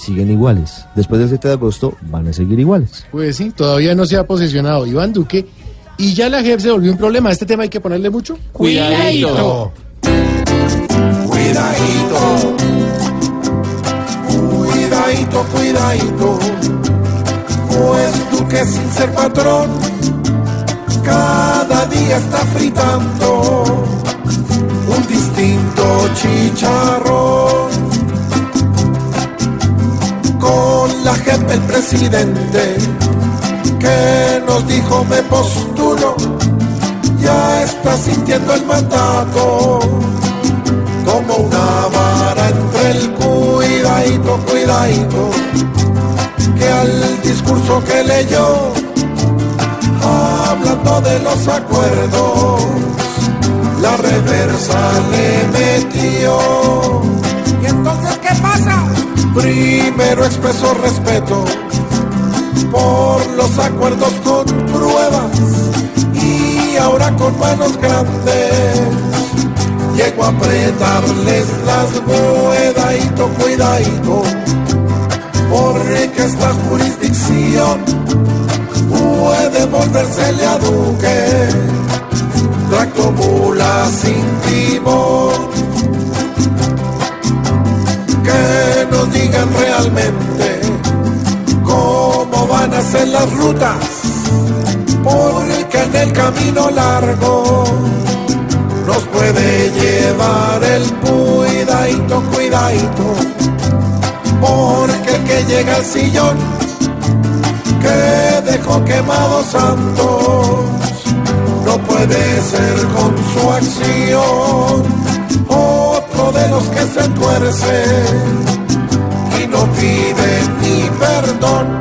siguen iguales. Después del 7 de agosto van a seguir iguales. Pues sí, todavía no se ha posicionado Iván Duque y ya la JEP se volvió un problema. ¿Este tema hay que ponerle mucho? Cuidadito. Cuidadito. Cuidadito, cuidadito. Pues Duque sin ser patrón, cada día está fritando un distinto chicharrón. La jefe el presidente que nos dijo me postulo, ya está sintiendo el mandato como una vara entre el cuidadito, cuidadito, que al discurso que leyó, hablando de los acuerdos, la reversa le metió. Primero expresó respeto por los acuerdos con pruebas y ahora con manos grandes. Llego a apretarles las cuidadito, cuidadito, porque esta jurisdicción puede volvérsele a Duque, tracto mula sin timón, nos digan realmente cómo van a ser las rutas, porque en el camino largo nos puede llevar el cuidadito, cuidadito, porque el que llega al sillón que dejó quemado Santos no puede ser con su acción otro de los que se tuerce no pide ni perdón